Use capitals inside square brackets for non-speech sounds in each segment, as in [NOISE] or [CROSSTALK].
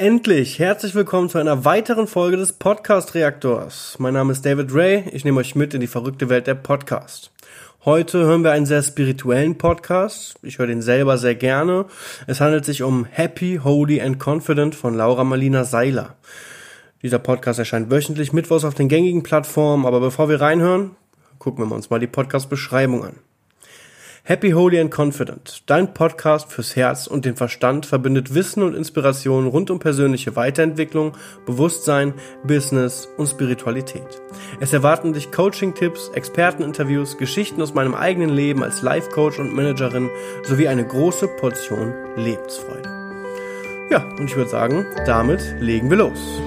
Endlich, herzlich willkommen zu einer weiteren Folge des Podcast Reaktors. Mein Name ist David Ray, ich nehme euch mit in die verrückte Welt der Podcast. Heute hören wir einen sehr spirituellen Podcast. Ich höre den selber sehr gerne. Es handelt sich um Happy, Holy and Confident von Laura Marlina Seiler. Dieser Podcast erscheint wöchentlich mittwochs auf den gängigen Plattformen, aber bevor wir reinhören, gucken wir uns mal die Podcast-Beschreibung an. Happy, Holy and Confident. Dein Podcast fürs Herz und den Verstand verbindet Wissen und Inspiration rund um persönliche Weiterentwicklung, Bewusstsein, Business und Spiritualität. Es erwarten dich Coaching-Tipps, Experteninterviews, Geschichten aus meinem eigenen Leben als Life-Coach und Managerin sowie eine große Portion Lebensfreude. Ja, und ich würde sagen, damit legen wir los.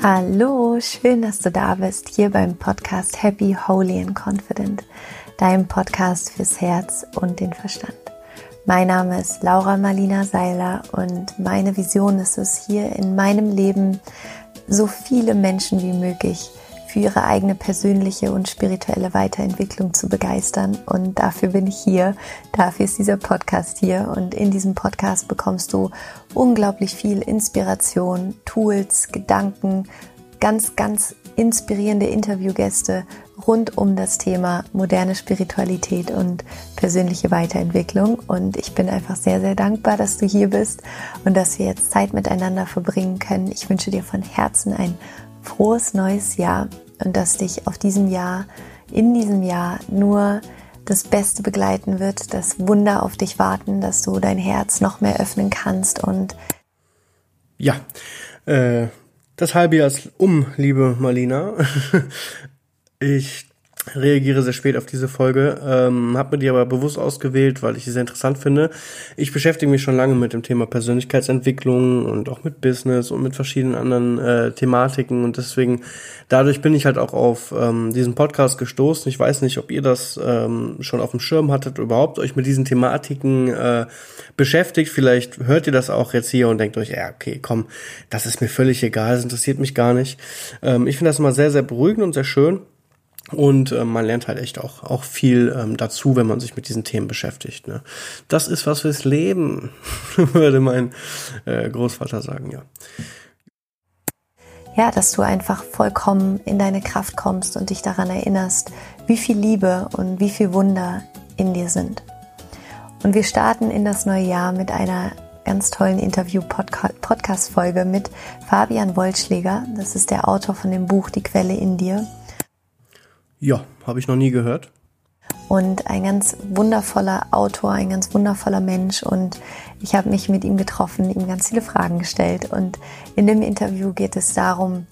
Hallo, schön, dass du da bist, hier beim Podcast Happy, Holy and Confident, deinem Podcast fürs Herz und den Verstand. Mein Name ist Laura Marlina Seiler und meine Vision ist es, hier in meinem Leben so viele Menschen wie möglich für ihre eigene persönliche und spirituelle Weiterentwicklung zu begeistern. Und dafür bin ich hier, dafür ist dieser Podcast hier. Und in diesem Podcast bekommst du unglaublich viel Inspiration, Tools, Gedanken, ganz, ganz inspirierende Interviewgäste rund um das Thema moderne Spiritualität und persönliche Weiterentwicklung. Und ich bin einfach sehr, sehr dankbar, dass du hier bist und dass wir jetzt Zeit miteinander verbringen können. Ich wünsche dir von Herzen ein frohes neues Jahr und dass dich auf diesem Jahr, in diesem Jahr nur das Beste begleiten wird, dass Wunder auf dich warten, dass du dein Herz noch mehr öffnen kannst und ja, äh, das halbe Jahr ist um, liebe Marlina. [LAUGHS] ich reagiere sehr spät auf diese Folge, ähm, habe mir die aber bewusst ausgewählt, weil ich sie sehr interessant finde. Ich beschäftige mich schon lange mit dem Thema Persönlichkeitsentwicklung und auch mit Business und mit verschiedenen anderen äh, Thematiken und deswegen dadurch bin ich halt auch auf ähm, diesen Podcast gestoßen. Ich weiß nicht, ob ihr das ähm, schon auf dem Schirm hattet überhaupt euch mit diesen Thematiken äh, beschäftigt. Vielleicht hört ihr das auch jetzt hier und denkt euch, ja, okay, komm, das ist mir völlig egal, das interessiert mich gar nicht. Ähm, ich finde das immer sehr, sehr beruhigend und sehr schön. Und äh, man lernt halt echt auch, auch viel ähm, dazu, wenn man sich mit diesen Themen beschäftigt. Ne? Das ist was fürs Leben, [LAUGHS] würde mein äh, Großvater sagen, ja. Ja, dass du einfach vollkommen in deine Kraft kommst und dich daran erinnerst, wie viel Liebe und wie viel Wunder in dir sind. Und wir starten in das neue Jahr mit einer ganz tollen Interview-Podcast-Folge mit Fabian Wollschläger. Das ist der Autor von dem Buch Die Quelle in dir. Ja, habe ich noch nie gehört. Und ein ganz wundervoller Autor, ein ganz wundervoller Mensch. Und ich habe mich mit ihm getroffen, ihm ganz viele Fragen gestellt. Und in dem Interview geht es darum,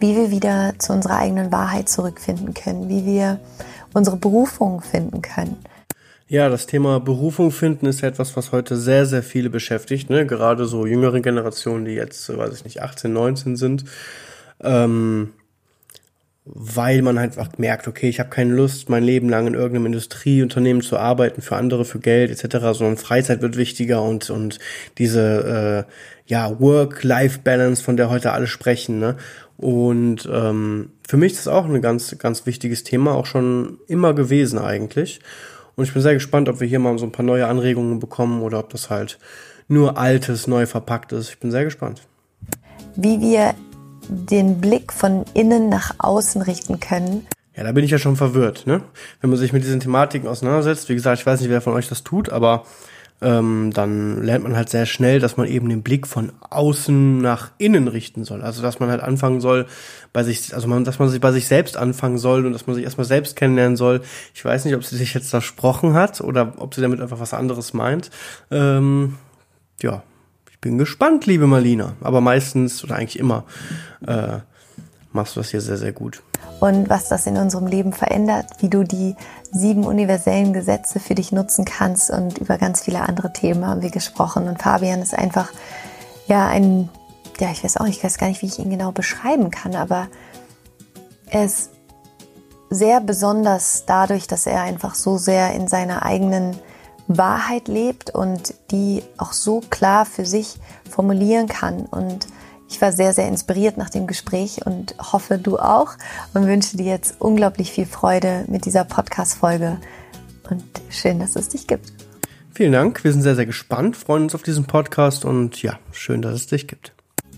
wie wir wieder zu unserer eigenen Wahrheit zurückfinden können, wie wir unsere Berufung finden können. Ja, das Thema Berufung finden ist etwas, was heute sehr, sehr viele beschäftigt. Ne? Gerade so jüngere Generationen, die jetzt, weiß ich nicht, 18, 19 sind. Ähm, weil man halt einfach merkt, okay, ich habe keine Lust, mein Leben lang in irgendeinem Industrieunternehmen zu arbeiten, für andere, für Geld etc., sondern Freizeit wird wichtiger und, und diese äh, ja, Work-Life-Balance, von der heute alle sprechen. Ne? Und ähm, für mich ist das auch ein ganz, ganz wichtiges Thema, auch schon immer gewesen eigentlich. Und ich bin sehr gespannt, ob wir hier mal so ein paar neue Anregungen bekommen oder ob das halt nur altes, neu verpackt ist. Ich bin sehr gespannt. Wie wir den Blick von innen nach außen richten können. Ja, da bin ich ja schon verwirrt, ne? Wenn man sich mit diesen Thematiken auseinandersetzt, wie gesagt, ich weiß nicht, wer von euch das tut, aber ähm, dann lernt man halt sehr schnell, dass man eben den Blick von außen nach innen richten soll. Also dass man halt anfangen soll, bei sich, also man, dass man sich bei sich selbst anfangen soll und dass man sich erstmal selbst kennenlernen soll. Ich weiß nicht, ob sie sich jetzt versprochen hat oder ob sie damit einfach was anderes meint. Ähm, ja, bin gespannt, liebe Marlina. Aber meistens oder eigentlich immer äh, machst du das hier sehr, sehr gut. Und was das in unserem Leben verändert, wie du die sieben universellen Gesetze für dich nutzen kannst und über ganz viele andere Themen haben wir gesprochen. Und Fabian ist einfach, ja, ein, ja, ich weiß auch ich weiß gar nicht, wie ich ihn genau beschreiben kann, aber er ist sehr besonders dadurch, dass er einfach so sehr in seiner eigenen Wahrheit lebt und die auch so klar für sich formulieren kann. Und ich war sehr, sehr inspiriert nach dem Gespräch und hoffe, du auch und wünsche dir jetzt unglaublich viel Freude mit dieser Podcast-Folge. Und schön, dass es dich gibt. Vielen Dank. Wir sind sehr, sehr gespannt, freuen uns auf diesen Podcast und ja, schön, dass es dich gibt.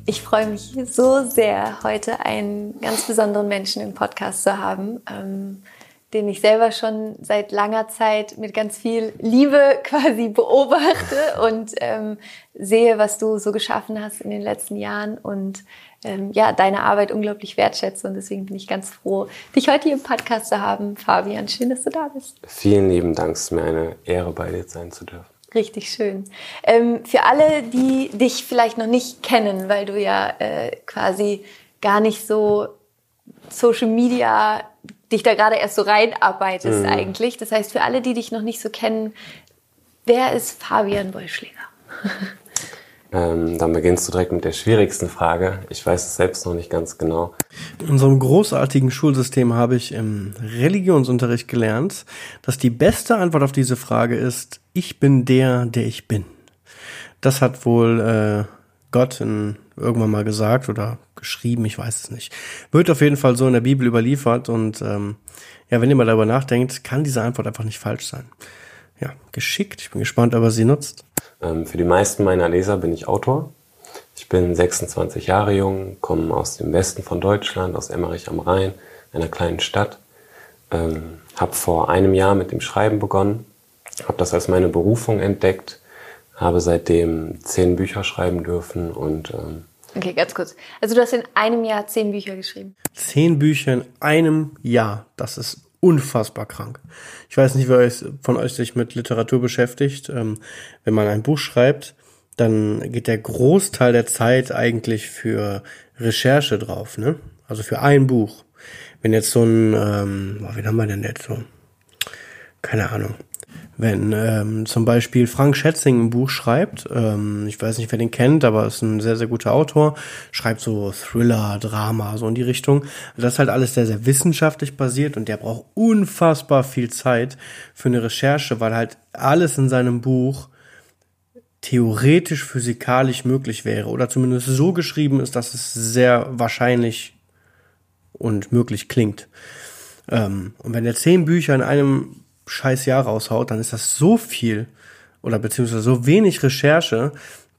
Ich freue mich so sehr, heute einen ganz besonderen Menschen im Podcast zu haben. Ähm, den ich selber schon seit langer Zeit mit ganz viel Liebe [LAUGHS] quasi beobachte und ähm, sehe, was du so geschaffen hast in den letzten Jahren und ähm, ja, deine Arbeit unglaublich wertschätze und deswegen bin ich ganz froh, dich heute hier im Podcast zu haben. Fabian, schön, dass du da bist. Vielen lieben Dank, es ist mir eine Ehre, bei dir sein zu dürfen. Richtig schön. Ähm, für alle, die dich vielleicht noch nicht kennen, weil du ja äh, quasi gar nicht so Social Media dich da gerade erst so reinarbeitest mhm. eigentlich. Das heißt, für alle, die dich noch nicht so kennen, wer ist Fabian Wollschläger? [LAUGHS] Ähm, dann beginnst du direkt mit der schwierigsten Frage. Ich weiß es selbst noch nicht ganz genau. In unserem großartigen Schulsystem habe ich im Religionsunterricht gelernt, dass die beste Antwort auf diese Frage ist, ich bin der, der ich bin. Das hat wohl äh, Gott in, irgendwann mal gesagt oder geschrieben, ich weiß es nicht. Wird auf jeden Fall so in der Bibel überliefert und ähm, ja, wenn ihr mal darüber nachdenkt, kann diese Antwort einfach nicht falsch sein. Ja, geschickt. Ich bin gespannt, ob er sie nutzt. Ähm, für die meisten meiner Leser bin ich Autor. Ich bin 26 Jahre jung, komme aus dem Westen von Deutschland, aus Emmerich am Rhein, einer kleinen Stadt. Ähm, habe vor einem Jahr mit dem Schreiben begonnen, habe das als meine Berufung entdeckt, habe seitdem zehn Bücher schreiben dürfen und ähm, Okay, ganz kurz. Also du hast in einem Jahr zehn Bücher geschrieben. Zehn Bücher in einem Jahr. Das ist unfassbar krank. Ich weiß nicht, wer von euch sich mit Literatur beschäftigt. Ähm, wenn man ein Buch schreibt, dann geht der Großteil der Zeit eigentlich für Recherche drauf, ne? Also für ein Buch. Wenn jetzt so ein, ähm, wen haben wir denn jetzt so? Keine Ahnung. Wenn ähm, zum Beispiel Frank Schätzing ein Buch schreibt, ähm, ich weiß nicht, wer den kennt, aber ist ein sehr, sehr guter Autor, schreibt so Thriller, Drama, so in die Richtung. Das ist halt alles sehr, sehr wissenschaftlich basiert und der braucht unfassbar viel Zeit für eine Recherche, weil halt alles in seinem Buch theoretisch physikalisch möglich wäre oder zumindest so geschrieben ist, dass es sehr wahrscheinlich und möglich klingt. Ähm, und wenn er zehn Bücher in einem scheiß Jahr raushaut, dann ist das so viel oder beziehungsweise so wenig Recherche,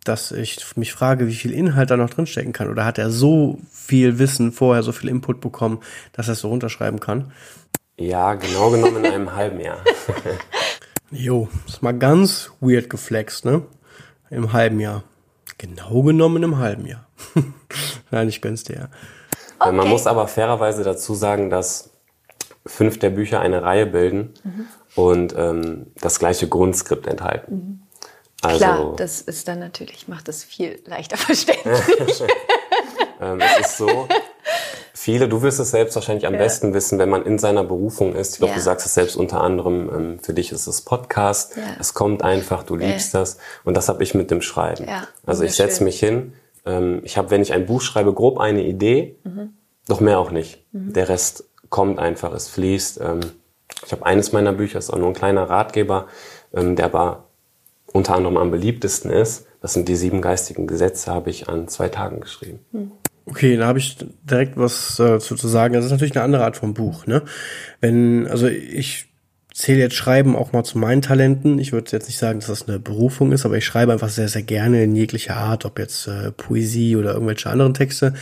dass ich mich frage, wie viel Inhalt da noch drinstecken kann. Oder hat er so viel Wissen vorher, so viel Input bekommen, dass er es so runterschreiben kann? Ja, genau genommen in einem halben Jahr. [LAUGHS] jo, ist mal ganz weird geflext, ne? Im halben Jahr. Genau genommen im halben Jahr. [LAUGHS] Nein, ich gönn's dir ja. Okay. Man muss aber fairerweise dazu sagen, dass fünf der Bücher eine Reihe bilden mhm. und ähm, das gleiche Grundskript enthalten. Mhm. Also, Klar, das ist dann natürlich, macht das viel leichter [LAUGHS] verständlich. [LAUGHS] ähm, es ist so, viele, du wirst es selbst wahrscheinlich am ja. besten wissen, wenn man in seiner Berufung ist. Ich glaube, ja. du sagst es selbst unter anderem, ähm, für dich ist es Podcast, ja. es kommt einfach, du liebst das und das habe ich mit dem Schreiben. also ich setze mich hin, ähm, ich habe, wenn ich ein Buch schreibe, grob eine Idee, mhm. doch mehr auch nicht. Mhm. Der Rest kommt einfach, es fließt. Ähm, ich habe eines meiner Bücher, ist auch nur ein kleiner Ratgeber, ähm, der aber unter anderem am beliebtesten ist. Das sind die sieben geistigen Gesetze, habe ich an zwei Tagen geschrieben. Hm. Okay, da habe ich direkt was äh, zu, zu sagen. Das ist natürlich eine andere Art von Buch. Ne? Wenn, also ich zähle jetzt Schreiben auch mal zu meinen Talenten. Ich würde jetzt nicht sagen, dass das eine Berufung ist, aber ich schreibe einfach sehr, sehr gerne in jeglicher Art, ob jetzt äh, Poesie oder irgendwelche anderen Texte.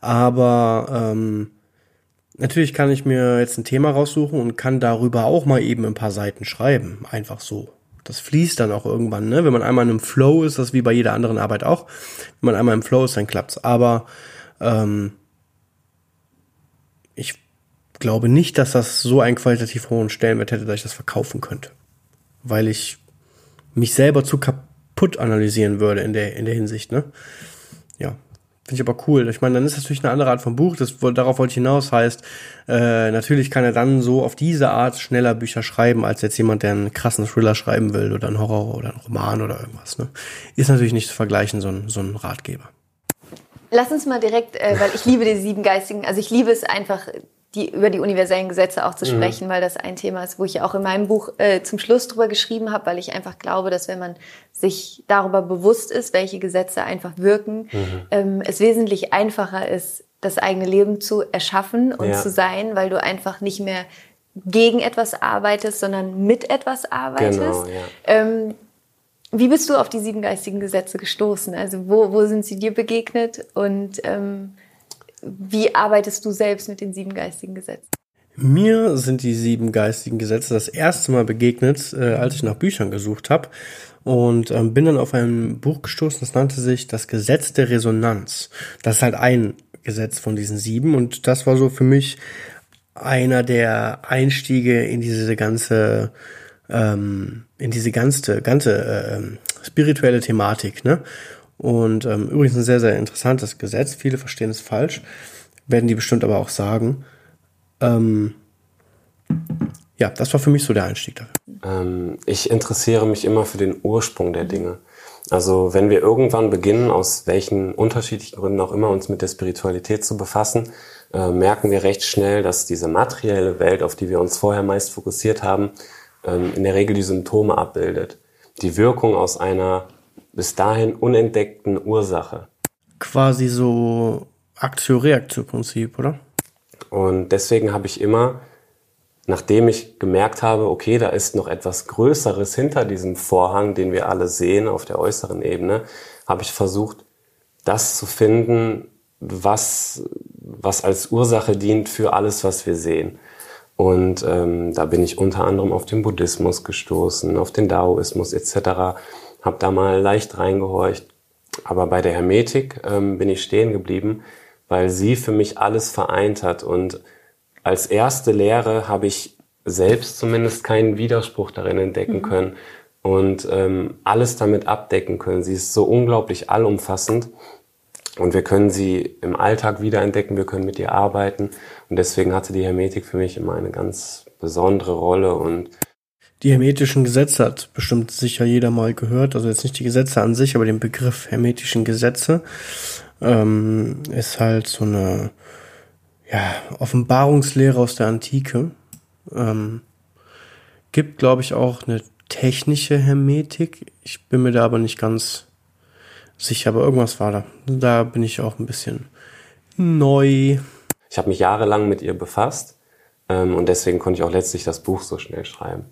Aber ähm, Natürlich kann ich mir jetzt ein Thema raussuchen und kann darüber auch mal eben ein paar Seiten schreiben. Einfach so. Das fließt dann auch irgendwann, ne? Wenn man einmal in einem Flow ist, das wie bei jeder anderen Arbeit auch. Wenn man einmal im Flow ist, dann klappt's. Aber ähm, ich glaube nicht, dass das so einen qualitativ hohen Stellenwert hätte, dass ich das verkaufen könnte. Weil ich mich selber zu kaputt analysieren würde in der, in der Hinsicht, ne? Ja, Finde ich aber cool. Ich meine, dann ist das natürlich eine andere Art von Buch. Das, darauf wollte ich hinaus. Heißt, äh, natürlich kann er dann so auf diese Art schneller Bücher schreiben, als jetzt jemand, der einen krassen Thriller schreiben will oder einen Horror oder einen Roman oder irgendwas. Ne? Ist natürlich nicht zu vergleichen, so ein, so ein Ratgeber. Lass uns mal direkt, äh, weil ich liebe die sieben Geistigen, also ich liebe es einfach, die, über die universellen Gesetze auch zu mhm. sprechen, mhm. weil das ein Thema ist, wo ich auch in meinem Buch äh, zum Schluss drüber geschrieben habe, weil ich einfach glaube, dass wenn man sich darüber bewusst ist, welche Gesetze einfach wirken, mhm. ähm, es wesentlich einfacher ist, das eigene Leben zu erschaffen und ja. zu sein, weil du einfach nicht mehr gegen etwas arbeitest, sondern mit etwas arbeitest. Genau, ja. ähm, wie bist du auf die sieben geistigen Gesetze gestoßen? Also wo, wo sind sie dir begegnet und ähm, wie arbeitest du selbst mit den sieben geistigen Gesetzen? Mir sind die sieben geistigen Gesetze das erste Mal begegnet, äh, als ich nach Büchern gesucht habe und ähm, bin dann auf ein Buch gestoßen, das nannte sich das Gesetz der Resonanz. Das ist halt ein Gesetz von diesen sieben und das war so für mich einer der Einstiege in diese ganze ähm, in diese ganze ganze äh, spirituelle Thematik, ne? Und ähm, übrigens ein sehr, sehr interessantes Gesetz. Viele verstehen es falsch, werden die bestimmt aber auch sagen. Ähm, ja, das war für mich so der Einstieg dafür. Ähm, ich interessiere mich immer für den Ursprung der Dinge. Also wenn wir irgendwann beginnen, aus welchen unterschiedlichen Gründen auch immer uns mit der Spiritualität zu befassen, äh, merken wir recht schnell, dass diese materielle Welt, auf die wir uns vorher meist fokussiert haben, ähm, in der Regel die Symptome abbildet. Die Wirkung aus einer bis dahin unentdeckten Ursache. Quasi so Aktio-Reaktio-Prinzip, oder? Und deswegen habe ich immer, nachdem ich gemerkt habe, okay, da ist noch etwas Größeres hinter diesem Vorhang, den wir alle sehen auf der äußeren Ebene, habe ich versucht, das zu finden, was, was als Ursache dient für alles, was wir sehen. Und ähm, da bin ich unter anderem auf den Buddhismus gestoßen, auf den Daoismus etc habe da mal leicht reingehorcht. Aber bei der Hermetik ähm, bin ich stehen geblieben, weil sie für mich alles vereint hat. Und als erste Lehre habe ich selbst zumindest keinen Widerspruch darin entdecken mhm. können und ähm, alles damit abdecken können. Sie ist so unglaublich allumfassend und wir können sie im Alltag wiederentdecken, wir können mit ihr arbeiten und deswegen hatte die Hermetik für mich immer eine ganz besondere Rolle und die hermetischen Gesetze hat bestimmt sicher jeder mal gehört. Also jetzt nicht die Gesetze an sich, aber den Begriff hermetischen Gesetze ähm, ist halt so eine ja, Offenbarungslehre aus der Antike. Ähm, gibt, glaube ich, auch eine technische Hermetik. Ich bin mir da aber nicht ganz sicher, aber irgendwas war da. Da bin ich auch ein bisschen neu. Ich habe mich jahrelang mit ihr befasst ähm, und deswegen konnte ich auch letztlich das Buch so schnell schreiben.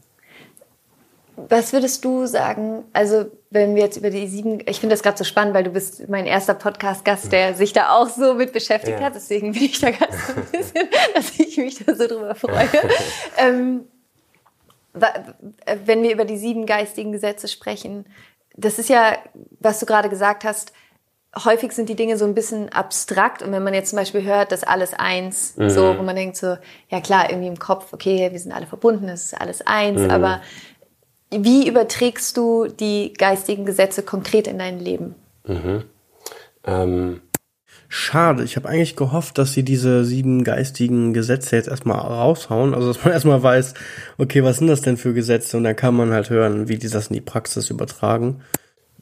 Was würdest du sagen, also wenn wir jetzt über die sieben, ich finde das gerade so spannend, weil du bist mein erster Podcast-Gast, der sich da auch so mit beschäftigt ja. hat, deswegen bin ich da ganz so ein bisschen, [LAUGHS] dass ich mich da so drüber freue. [LAUGHS] ähm, wenn wir über die sieben geistigen Gesetze sprechen, das ist ja, was du gerade gesagt hast, häufig sind die Dinge so ein bisschen abstrakt und wenn man jetzt zum Beispiel hört, dass alles eins, mhm. so, wo man denkt so, ja klar, irgendwie im Kopf, okay, wir sind alle verbunden, es ist alles eins, mhm. aber wie überträgst du die geistigen Gesetze konkret in dein Leben? Mhm. Ähm. Schade, ich habe eigentlich gehofft, dass sie diese sieben geistigen Gesetze jetzt erstmal raushauen. Also dass man [LAUGHS] erstmal weiß, okay, was sind das denn für Gesetze? Und dann kann man halt hören, wie die das in die Praxis übertragen.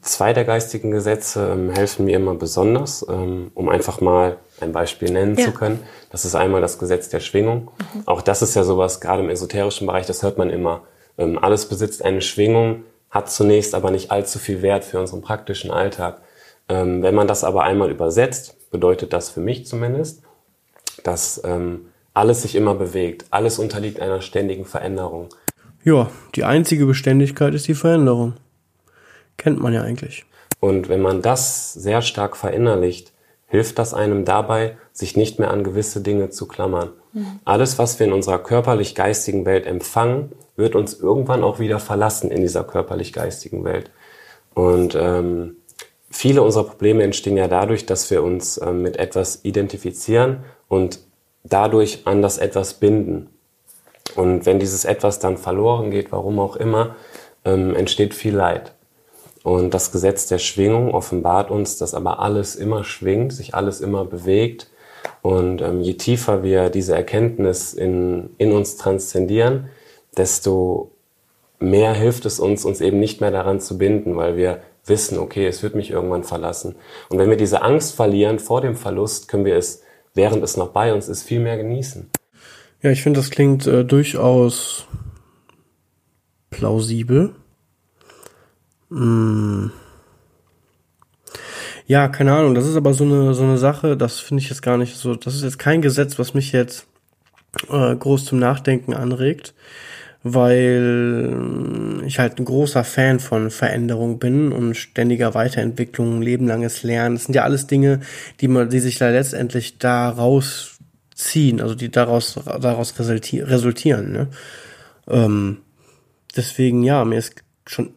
Zwei der geistigen Gesetze ähm, helfen mir immer besonders, ähm, um einfach mal ein Beispiel nennen ja. zu können. Das ist einmal das Gesetz der Schwingung. Mhm. Auch das ist ja sowas, gerade im esoterischen Bereich, das hört man immer alles besitzt eine Schwingung, hat zunächst aber nicht allzu viel Wert für unseren praktischen Alltag. Ähm, wenn man das aber einmal übersetzt, bedeutet das für mich zumindest, dass ähm, alles sich immer bewegt, alles unterliegt einer ständigen Veränderung. Ja, die einzige Beständigkeit ist die Veränderung. Kennt man ja eigentlich. Und wenn man das sehr stark verinnerlicht, hilft das einem dabei, sich nicht mehr an gewisse Dinge zu klammern. Alles, was wir in unserer körperlich-geistigen Welt empfangen, wird uns irgendwann auch wieder verlassen in dieser körperlich-geistigen Welt. Und ähm, viele unserer Probleme entstehen ja dadurch, dass wir uns ähm, mit etwas identifizieren und dadurch an das etwas binden. Und wenn dieses etwas dann verloren geht, warum auch immer, ähm, entsteht viel Leid. Und das Gesetz der Schwingung offenbart uns, dass aber alles immer schwingt, sich alles immer bewegt. Und ähm, je tiefer wir diese Erkenntnis in, in uns transzendieren, desto mehr hilft es uns, uns eben nicht mehr daran zu binden, weil wir wissen, okay, es wird mich irgendwann verlassen. Und wenn wir diese Angst verlieren vor dem Verlust, können wir es, während es noch bei uns ist, viel mehr genießen. Ja, ich finde, das klingt äh, durchaus plausibel. Hm. Ja, keine Ahnung, das ist aber so eine, so eine Sache, das finde ich jetzt gar nicht so, das ist jetzt kein Gesetz, was mich jetzt äh, groß zum Nachdenken anregt, weil ich halt ein großer Fan von Veränderung bin und ständiger Weiterentwicklung, lebenlanges Lernen. Das sind ja alles Dinge, die man, die sich da letztendlich daraus ziehen, also die daraus, daraus resultieren. Ne? Ähm, deswegen, ja, mir ist schon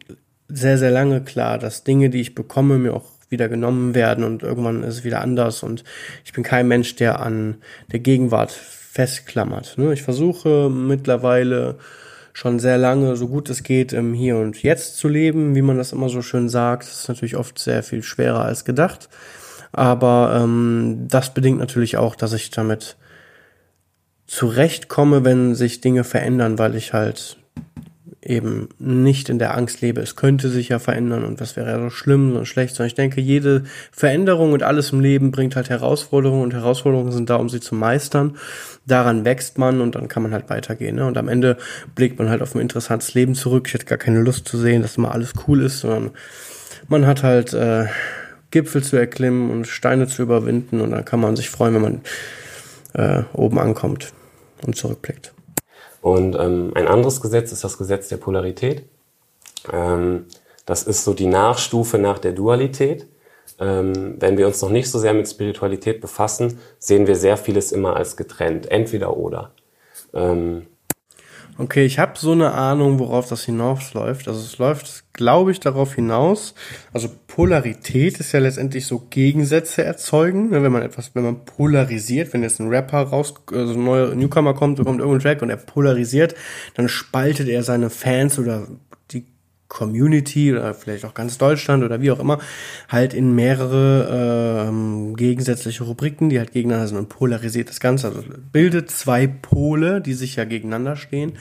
sehr, sehr lange klar, dass Dinge, die ich bekomme, mir auch wieder genommen werden und irgendwann ist es wieder anders und ich bin kein Mensch, der an der Gegenwart festklammert. Ne? Ich versuche mittlerweile schon sehr lange, so gut es geht, im Hier und Jetzt zu leben, wie man das immer so schön sagt. Das ist natürlich oft sehr viel schwerer als gedacht. Aber ähm, das bedingt natürlich auch, dass ich damit zurechtkomme, wenn sich Dinge verändern, weil ich halt eben nicht in der Angst lebe, es könnte sich ja verändern und was wäre ja so schlimm und schlecht, sondern ich denke, jede Veränderung und alles im Leben bringt halt Herausforderungen und Herausforderungen sind da, um sie zu meistern. Daran wächst man und dann kann man halt weitergehen. Ne? Und am Ende blickt man halt auf ein interessantes Leben zurück. Ich hätte gar keine Lust zu sehen, dass immer alles cool ist, sondern man hat halt äh, Gipfel zu erklimmen und Steine zu überwinden und dann kann man sich freuen, wenn man äh, oben ankommt und zurückblickt. Und ähm, ein anderes Gesetz ist das Gesetz der Polarität. Ähm, das ist so die Nachstufe nach der Dualität. Ähm, wenn wir uns noch nicht so sehr mit Spiritualität befassen, sehen wir sehr vieles immer als getrennt, entweder oder. Ähm, Okay, ich habe so eine Ahnung, worauf das hinausläuft. Also es läuft, glaube ich, darauf hinaus. Also Polarität ist ja letztendlich so Gegensätze erzeugen. Ne, wenn man etwas, wenn man polarisiert, wenn jetzt ein Rapper raus, also ein neuer Newcomer kommt, kommt irgendein Track und er polarisiert, dann spaltet er seine Fans oder Community oder vielleicht auch ganz Deutschland oder wie auch immer, halt in mehrere ähm, gegensätzliche Rubriken, die halt gegeneinander sind und polarisiert das Ganze. Also bildet zwei Pole, die sich ja gegeneinander stehen.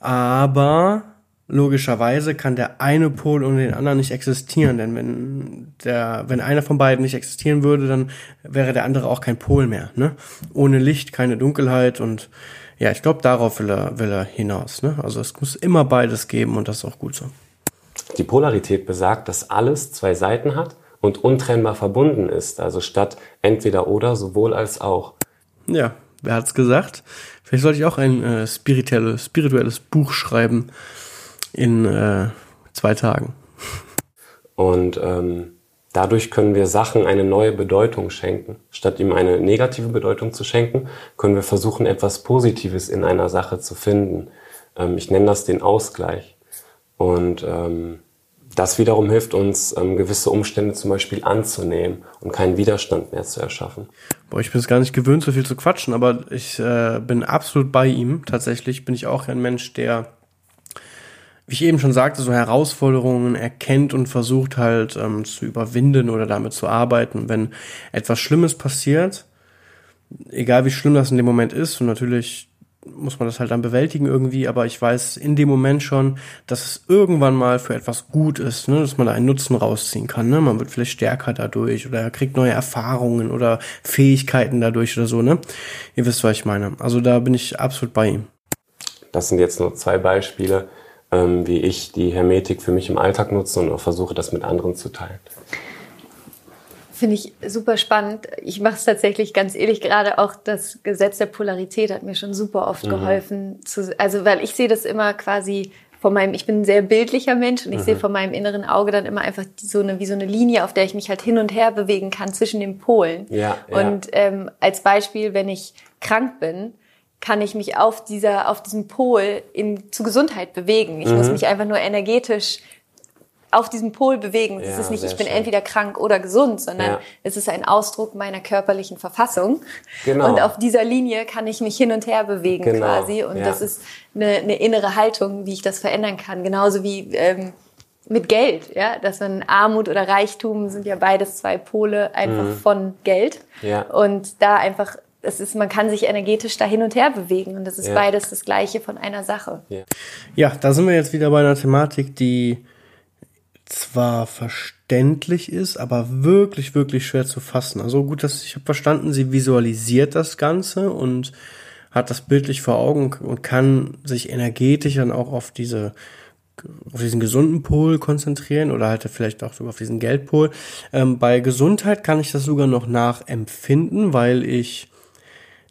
Aber logischerweise kann der eine Pol und den anderen nicht existieren, denn wenn der, wenn einer von beiden nicht existieren würde, dann wäre der andere auch kein Pol mehr. Ne? Ohne Licht keine Dunkelheit und ja, ich glaube, darauf will er, will er hinaus. Ne? Also es muss immer beides geben und das ist auch gut so. Die Polarität besagt, dass alles zwei Seiten hat und untrennbar verbunden ist. Also statt entweder oder, sowohl als auch. Ja, wer hat's gesagt? Vielleicht sollte ich auch ein äh, spirituelles, spirituelles Buch schreiben in äh, zwei Tagen. Und ähm, dadurch können wir Sachen eine neue Bedeutung schenken. Statt ihm eine negative Bedeutung zu schenken, können wir versuchen, etwas Positives in einer Sache zu finden. Ähm, ich nenne das den Ausgleich. Und ähm, das wiederum hilft uns, ähm, gewisse Umstände zum Beispiel anzunehmen und keinen Widerstand mehr zu erschaffen. Boah, ich bin es gar nicht gewöhnt, so viel zu quatschen, aber ich äh, bin absolut bei ihm. Tatsächlich bin ich auch ein Mensch, der, wie ich eben schon sagte, so Herausforderungen erkennt und versucht halt ähm, zu überwinden oder damit zu arbeiten. Wenn etwas Schlimmes passiert, egal wie schlimm das in dem Moment ist, und natürlich muss man das halt dann bewältigen irgendwie, aber ich weiß in dem Moment schon, dass es irgendwann mal für etwas gut ist, ne? dass man da einen Nutzen rausziehen kann. Ne? Man wird vielleicht stärker dadurch oder kriegt neue Erfahrungen oder Fähigkeiten dadurch oder so. Ne? Ihr wisst, was ich meine. Also da bin ich absolut bei ihm. Das sind jetzt nur zwei Beispiele, ähm, wie ich die Hermetik für mich im Alltag nutze und auch versuche, das mit anderen zu teilen. Finde ich super spannend. Ich mache es tatsächlich ganz ehrlich, gerade auch das Gesetz der Polarität hat mir schon super oft mhm. geholfen. Zu, also, weil ich sehe das immer quasi von meinem, ich bin ein sehr bildlicher Mensch und ich mhm. sehe von meinem inneren Auge dann immer einfach so eine, wie so eine Linie, auf der ich mich halt hin und her bewegen kann zwischen den Polen. Ja, ja. Und ähm, als Beispiel, wenn ich krank bin, kann ich mich auf dieser, auf diesem Pol in, zu Gesundheit bewegen. Ich mhm. muss mich einfach nur energetisch auf diesem Pol bewegen. Es ja, ist nicht, ich bin schön. entweder krank oder gesund, sondern ja. es ist ein Ausdruck meiner körperlichen Verfassung. Genau. Und auf dieser Linie kann ich mich hin und her bewegen genau. quasi. Und ja. das ist eine, eine, innere Haltung, wie ich das verändern kann. Genauso wie ähm, mit Geld, ja, dass man Armut oder Reichtum sind ja beides zwei Pole einfach mhm. von Geld. Ja. Und da einfach es ist, man kann sich energetisch da hin und her bewegen und das ist ja. beides das Gleiche von einer Sache. Ja. ja, da sind wir jetzt wieder bei einer Thematik, die zwar verständlich ist, aber wirklich, wirklich schwer zu fassen. Also gut, dass ich habe verstanden, sie visualisiert das Ganze und hat das bildlich vor Augen und kann sich energetisch dann auch auf diese auf diesen gesunden Pol konzentrieren oder halt vielleicht auch sogar auf diesen Geldpol. Ähm, bei Gesundheit kann ich das sogar noch nachempfinden, weil ich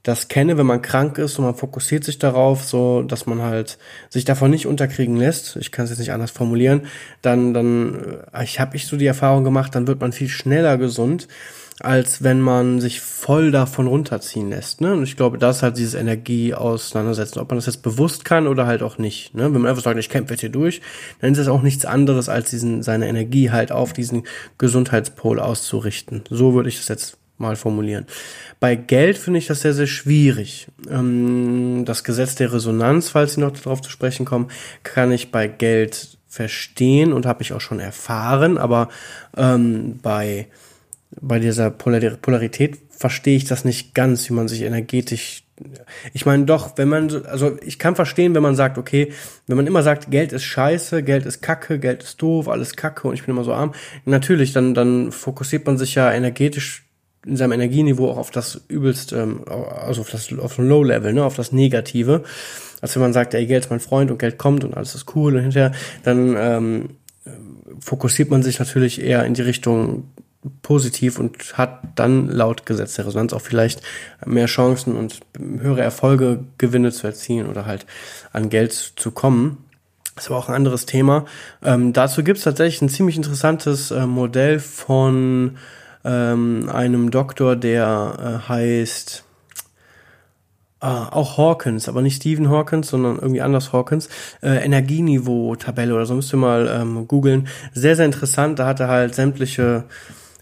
das kenne, wenn man krank ist und man fokussiert sich darauf, so dass man halt sich davon nicht unterkriegen lässt. Ich kann es jetzt nicht anders formulieren. Dann, dann, äh, ich habe ich so die Erfahrung gemacht, dann wird man viel schneller gesund als wenn man sich voll davon runterziehen lässt. Ne? Und ich glaube, das halt dieses Energie auseinandersetzen, ob man das jetzt bewusst kann oder halt auch nicht. Ne? Wenn man einfach sagt, ich kämpfe jetzt hier durch, dann ist es auch nichts anderes, als diesen, seine Energie halt auf diesen Gesundheitspol auszurichten. So würde ich das jetzt mal formulieren. Bei Geld finde ich das sehr, sehr schwierig. Ähm, das Gesetz der Resonanz, falls Sie noch darauf zu sprechen kommen, kann ich bei Geld verstehen und habe ich auch schon erfahren, aber ähm, bei bei dieser Polarität verstehe ich das nicht ganz, wie man sich energetisch. Ich meine doch, wenn man, also ich kann verstehen, wenn man sagt, okay, wenn man immer sagt, Geld ist scheiße, Geld ist kacke, Geld ist doof, alles kacke und ich bin immer so arm, natürlich, dann, dann fokussiert man sich ja energetisch in seinem Energieniveau auch auf das übelst, ähm, also auf das auf ein Low-Level, ne, auf das Negative. Als wenn man sagt, ey, Geld ist mein Freund und Geld kommt und alles ist cool und hinterher, dann ähm, fokussiert man sich natürlich eher in die Richtung positiv und hat dann laut Gesetz der Resonanz auch vielleicht mehr Chancen und höhere Erfolge, Gewinne zu erzielen oder halt an Geld zu kommen. Das war auch ein anderes Thema. Ähm, dazu gibt es tatsächlich ein ziemlich interessantes äh, Modell von ähm, einem Doktor, der äh, heißt äh, auch Hawkins, aber nicht Stephen Hawkins, sondern irgendwie anders Hawkins. Äh, Energieniveau-Tabelle oder so müsst ihr mal ähm, googeln. Sehr, sehr interessant. Da hat er halt sämtliche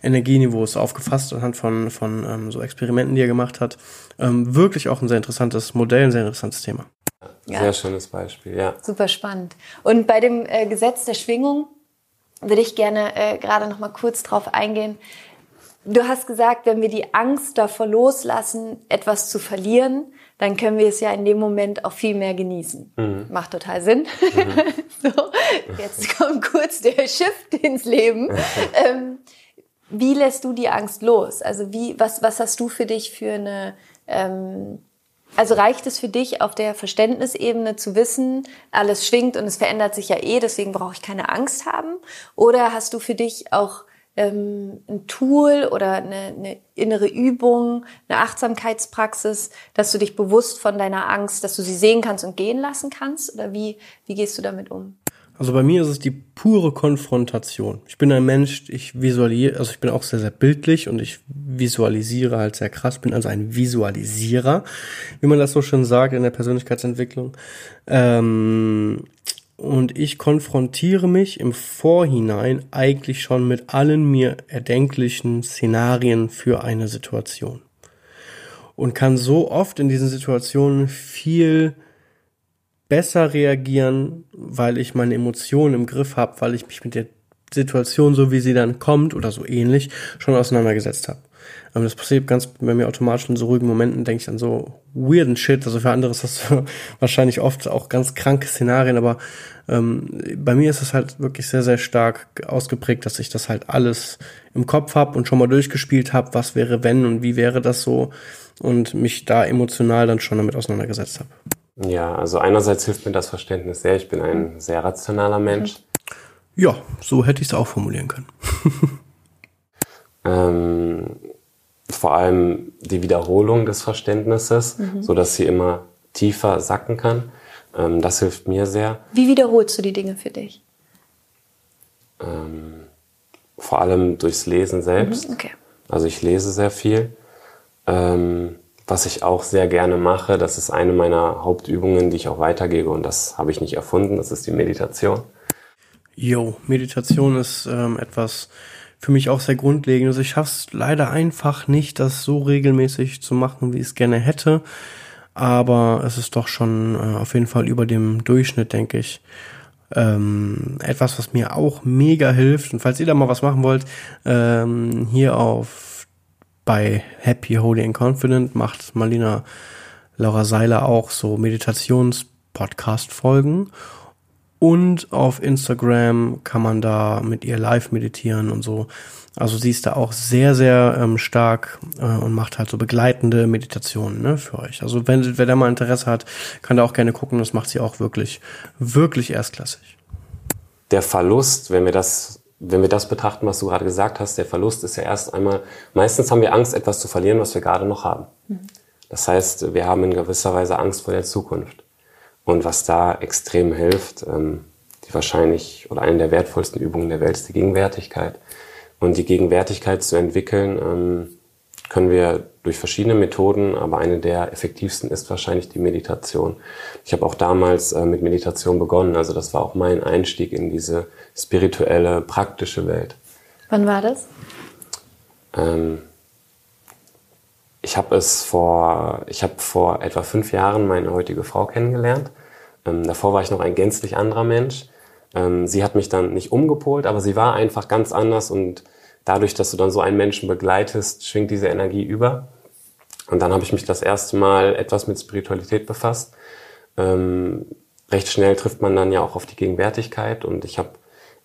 Energieniveaus aufgefasst anhand von, von ähm, so Experimenten, die er gemacht hat. Ähm, wirklich auch ein sehr interessantes Modell, ein sehr interessantes Thema. Ja. Sehr schönes Beispiel, ja. Super spannend. Und bei dem äh, Gesetz der Schwingung würde ich gerne äh, gerade noch mal kurz drauf eingehen. Du hast gesagt, wenn wir die Angst davor loslassen, etwas zu verlieren, dann können wir es ja in dem Moment auch viel mehr genießen. Mhm. Macht total Sinn. Mhm. [LAUGHS] so, jetzt kommt kurz der Shift ins Leben. [LAUGHS] ähm, wie lässt du die Angst los? Also wie, was, was hast du für dich für eine, ähm, also reicht es für dich auf der Verständnisebene zu wissen, alles schwingt und es verändert sich ja eh, deswegen brauche ich keine Angst haben? Oder hast du für dich auch ähm, ein Tool oder eine, eine innere Übung, eine Achtsamkeitspraxis, dass du dich bewusst von deiner Angst, dass du sie sehen kannst und gehen lassen kannst? Oder wie, wie gehst du damit um? Also bei mir ist es die pure Konfrontation. Ich bin ein Mensch, ich visualisiere, also ich bin auch sehr, sehr bildlich und ich visualisiere halt sehr krass, bin also ein Visualisierer, wie man das so schön sagt in der Persönlichkeitsentwicklung. Ähm, und ich konfrontiere mich im Vorhinein eigentlich schon mit allen mir erdenklichen Szenarien für eine Situation. Und kann so oft in diesen Situationen viel besser reagieren, weil ich meine Emotionen im Griff habe, weil ich mich mit der Situation, so wie sie dann kommt oder so ähnlich, schon auseinandergesetzt habe. Aber das passiert ganz bei mir automatisch in so ruhigen Momenten, denke ich an so weirden Shit. Also für andere ist das [LAUGHS] wahrscheinlich oft auch ganz kranke Szenarien, aber ähm, bei mir ist es halt wirklich sehr, sehr stark ausgeprägt, dass ich das halt alles im Kopf habe und schon mal durchgespielt habe, was wäre wenn und wie wäre das so und mich da emotional dann schon damit auseinandergesetzt habe. Ja, also einerseits hilft mir das Verständnis sehr. Ich bin ein sehr rationaler Mensch. Ja, so hätte ich es auch formulieren können. [LAUGHS] ähm, vor allem die Wiederholung des Verständnisses, mhm. so dass sie immer tiefer sacken kann. Ähm, das hilft mir sehr. Wie wiederholst du die Dinge für dich? Ähm, vor allem durchs Lesen selbst. Mhm, okay. Also ich lese sehr viel. Ähm, was ich auch sehr gerne mache, das ist eine meiner Hauptübungen, die ich auch weitergebe und das habe ich nicht erfunden, das ist die Meditation. Jo, Meditation ist ähm, etwas für mich auch sehr grundlegend. Also ich schaffe es leider einfach nicht, das so regelmäßig zu machen, wie ich es gerne hätte. Aber es ist doch schon äh, auf jeden Fall über dem Durchschnitt, denke ich. Ähm, etwas, was mir auch mega hilft. Und falls ihr da mal was machen wollt, ähm, hier auf bei Happy, Holy and Confident macht Marlina Laura Seiler auch so Meditations-Podcast-Folgen. Und auf Instagram kann man da mit ihr live meditieren und so. Also sie ist da auch sehr, sehr ähm, stark äh, und macht halt so begleitende Meditationen ne, für euch. Also wenn, wer da mal Interesse hat, kann da auch gerne gucken. Das macht sie auch wirklich, wirklich erstklassig. Der Verlust, wenn wir das, wenn wir das betrachten, was du gerade gesagt hast, der Verlust ist ja erst einmal, meistens haben wir Angst, etwas zu verlieren, was wir gerade noch haben. Mhm. Das heißt, wir haben in gewisser Weise Angst vor der Zukunft. Und was da extrem hilft, ähm, die wahrscheinlich oder eine der wertvollsten Übungen der Welt ist die Gegenwärtigkeit. Und die Gegenwärtigkeit zu entwickeln, ähm, können wir durch verschiedene Methoden, aber eine der effektivsten ist wahrscheinlich die Meditation. Ich habe auch damals äh, mit Meditation begonnen, also das war auch mein Einstieg in diese spirituelle, praktische Welt. Wann war das? Ähm, ich habe es vor, ich habe vor etwa fünf Jahren meine heutige Frau kennengelernt. Ähm, davor war ich noch ein gänzlich anderer Mensch. Ähm, sie hat mich dann nicht umgepolt, aber sie war einfach ganz anders und dadurch, dass du dann so einen Menschen begleitest, schwingt diese Energie über. Und dann habe ich mich das erste Mal etwas mit Spiritualität befasst. Ähm, recht schnell trifft man dann ja auch auf die Gegenwärtigkeit und ich habe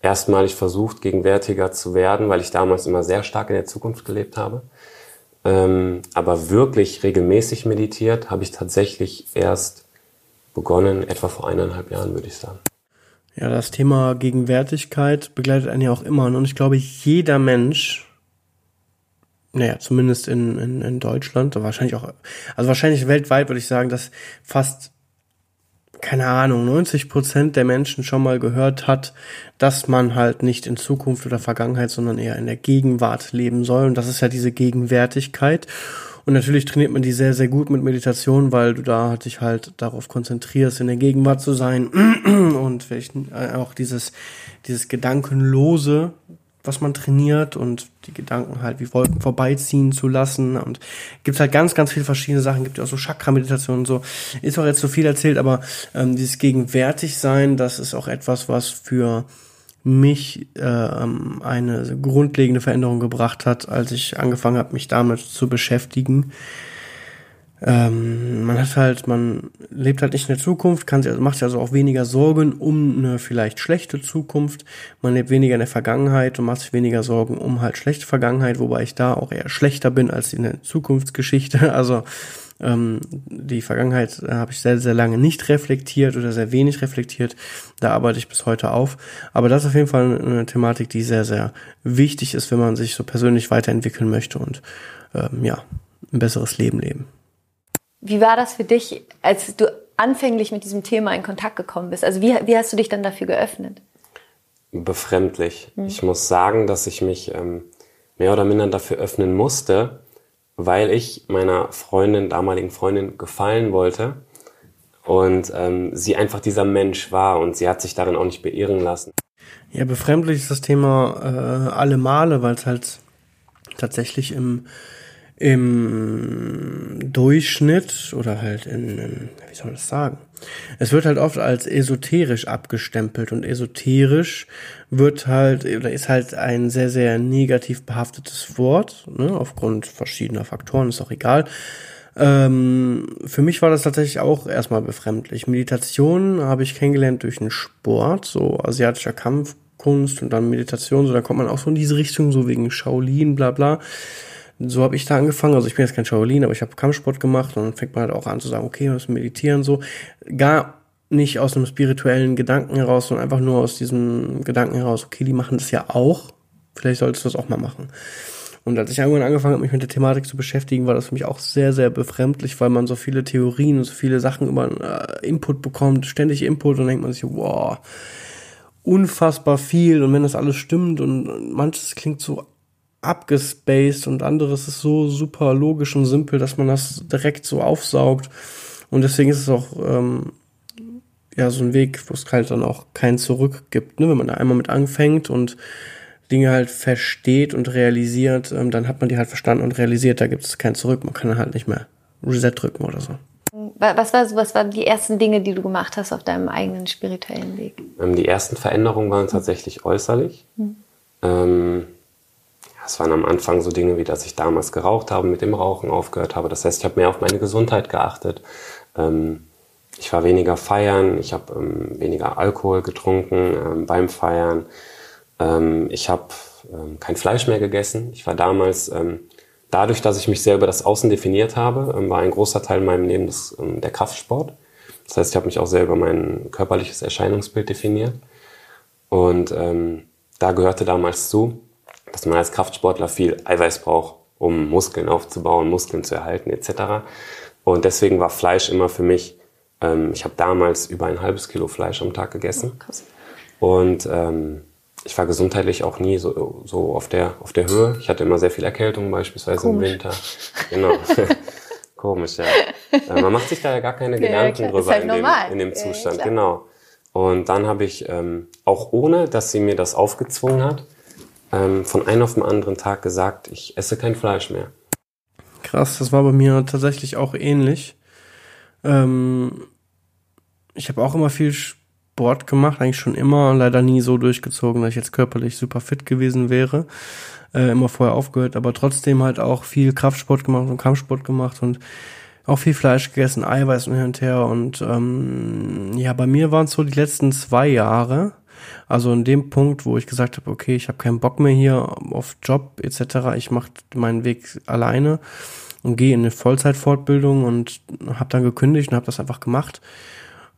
erstmalig versucht, gegenwärtiger zu werden, weil ich damals immer sehr stark in der Zukunft gelebt habe. Ähm, aber wirklich regelmäßig meditiert habe ich tatsächlich erst begonnen, etwa vor eineinhalb Jahren, würde ich sagen. Ja, das Thema Gegenwärtigkeit begleitet einen ja auch immer. Und ich glaube, jeder Mensch, naja, zumindest in, in, in Deutschland, wahrscheinlich auch, also wahrscheinlich weltweit würde ich sagen, dass fast keine Ahnung, 90 Prozent der Menschen schon mal gehört hat, dass man halt nicht in Zukunft oder Vergangenheit, sondern eher in der Gegenwart leben soll. Und das ist ja diese Gegenwärtigkeit. Und natürlich trainiert man die sehr, sehr gut mit Meditation, weil du da dich halt darauf konzentrierst, in der Gegenwart zu sein [CLEARS THROAT] und vielleicht auch dieses, dieses Gedankenlose, was man trainiert und die Gedanken halt wie Wolken vorbeiziehen zu lassen und gibt halt ganz, ganz viele verschiedene Sachen, gibt ja auch so Chakra-Meditation und so. Ist auch jetzt so viel erzählt, aber ähm, dieses Gegenwärtigsein, das ist auch etwas, was für mich äh, eine grundlegende Veränderung gebracht hat, als ich angefangen habe, mich damit zu beschäftigen ähm, man hat halt, man lebt halt nicht in der Zukunft, kann sich, also macht sich also auch weniger Sorgen um eine vielleicht schlechte Zukunft. Man lebt weniger in der Vergangenheit und macht sich weniger Sorgen um halt schlechte Vergangenheit, wobei ich da auch eher schlechter bin als in der Zukunftsgeschichte. [LAUGHS] Also ähm, die Vergangenheit äh, habe ich sehr, sehr lange nicht reflektiert oder sehr wenig reflektiert. Da arbeite ich bis heute auf. Aber das ist auf jeden Fall eine Thematik, die sehr, sehr wichtig ist, wenn man sich so persönlich weiterentwickeln möchte und ähm, ja, ein besseres Leben leben. Wie war das für dich, als du anfänglich mit diesem Thema in Kontakt gekommen bist? Also wie, wie hast du dich dann dafür geöffnet? Befremdlich. Hm. Ich muss sagen, dass ich mich ähm, mehr oder minder dafür öffnen musste, weil ich meiner Freundin, damaligen Freundin, gefallen wollte und ähm, sie einfach dieser Mensch war und sie hat sich darin auch nicht beirren lassen. Ja, befremdlich ist das Thema äh, alle Male, weil es halt tatsächlich im im Durchschnitt oder halt in, in, wie soll man das sagen? Es wird halt oft als esoterisch abgestempelt und esoterisch wird halt oder ist halt ein sehr, sehr negativ behaftetes Wort, ne, aufgrund verschiedener Faktoren, ist auch egal. Ähm, für mich war das tatsächlich auch erstmal befremdlich. Meditation habe ich kennengelernt durch einen Sport, so asiatischer Kampfkunst und dann Meditation, so da kommt man auch so in diese Richtung, so wegen Shaolin, bla bla so habe ich da angefangen. Also ich bin jetzt kein Shaolin, aber ich habe Kampfsport gemacht und dann fängt man halt auch an zu sagen, okay, wir müssen meditieren so. Gar nicht aus einem spirituellen Gedanken heraus, sondern einfach nur aus diesem Gedanken heraus, okay, die machen das ja auch. Vielleicht solltest du das auch mal machen. Und als ich irgendwann angefangen habe, mich mit der Thematik zu beschäftigen, war das für mich auch sehr, sehr befremdlich, weil man so viele Theorien und so viele Sachen über äh, Input bekommt, ständig Input und denkt man sich, wow, unfassbar viel und wenn das alles stimmt und manches klingt so abgespaced und anderes ist so super logisch und simpel, dass man das direkt so aufsaugt. Und deswegen ist es auch ähm, ja so ein Weg, wo es halt dann auch kein Zurück gibt. Ne? Wenn man da einmal mit anfängt und Dinge halt versteht und realisiert, ähm, dann hat man die halt verstanden und realisiert, da gibt es kein Zurück. Man kann halt nicht mehr Reset drücken oder so. Was, war, was waren die ersten Dinge, die du gemacht hast auf deinem eigenen spirituellen Weg? Ähm, die ersten Veränderungen waren tatsächlich äußerlich. Hm. Ähm, es waren am Anfang so Dinge wie, dass ich damals geraucht habe, mit dem Rauchen aufgehört habe. Das heißt, ich habe mehr auf meine Gesundheit geachtet. Ähm, ich war weniger feiern, ich habe ähm, weniger Alkohol getrunken ähm, beim Feiern. Ich habe kein Fleisch mehr gegessen. Ich war damals, dadurch, dass ich mich selber das Außen definiert habe, war ein großer Teil in meinem Leben das, der Kraftsport. Das heißt, ich habe mich auch selber mein körperliches Erscheinungsbild definiert. Und da gehörte damals zu, dass man als Kraftsportler viel Eiweiß braucht, um Muskeln aufzubauen, Muskeln zu erhalten etc. Und deswegen war Fleisch immer für mich, ähm, ich habe damals über ein halbes Kilo Fleisch am Tag gegessen. Oh, krass. Und ähm, ich war gesundheitlich auch nie so, so auf, der, auf der Höhe. Ich hatte immer sehr viel Erkältung, beispielsweise Komisch. im Winter. Genau. [LAUGHS] Komisch, ja. Äh, man macht sich da ja gar keine Gedanken ja, drüber halt in, dem, in, dem, Zustand. Ja, genau. Und dann habe ich ähm, auch ohne, dass sie mir das aufgezwungen hat, ähm, von einem auf den anderen Tag gesagt, ich esse kein Fleisch mehr. Krass, das war bei mir tatsächlich auch ähnlich. Ähm, ich habe auch immer viel Sport gemacht, eigentlich schon immer, leider nie so durchgezogen, dass ich jetzt körperlich super fit gewesen wäre. Äh, immer vorher aufgehört, aber trotzdem halt auch viel Kraftsport gemacht und Kampfsport gemacht und auch viel Fleisch gegessen, Eiweiß und hin und her. Und ähm, ja, bei mir waren es so die letzten zwei Jahre, also in dem Punkt, wo ich gesagt habe, okay, ich habe keinen Bock mehr hier auf Job etc. Ich mache meinen Weg alleine und gehe in eine Vollzeitfortbildung und habe dann gekündigt und habe das einfach gemacht.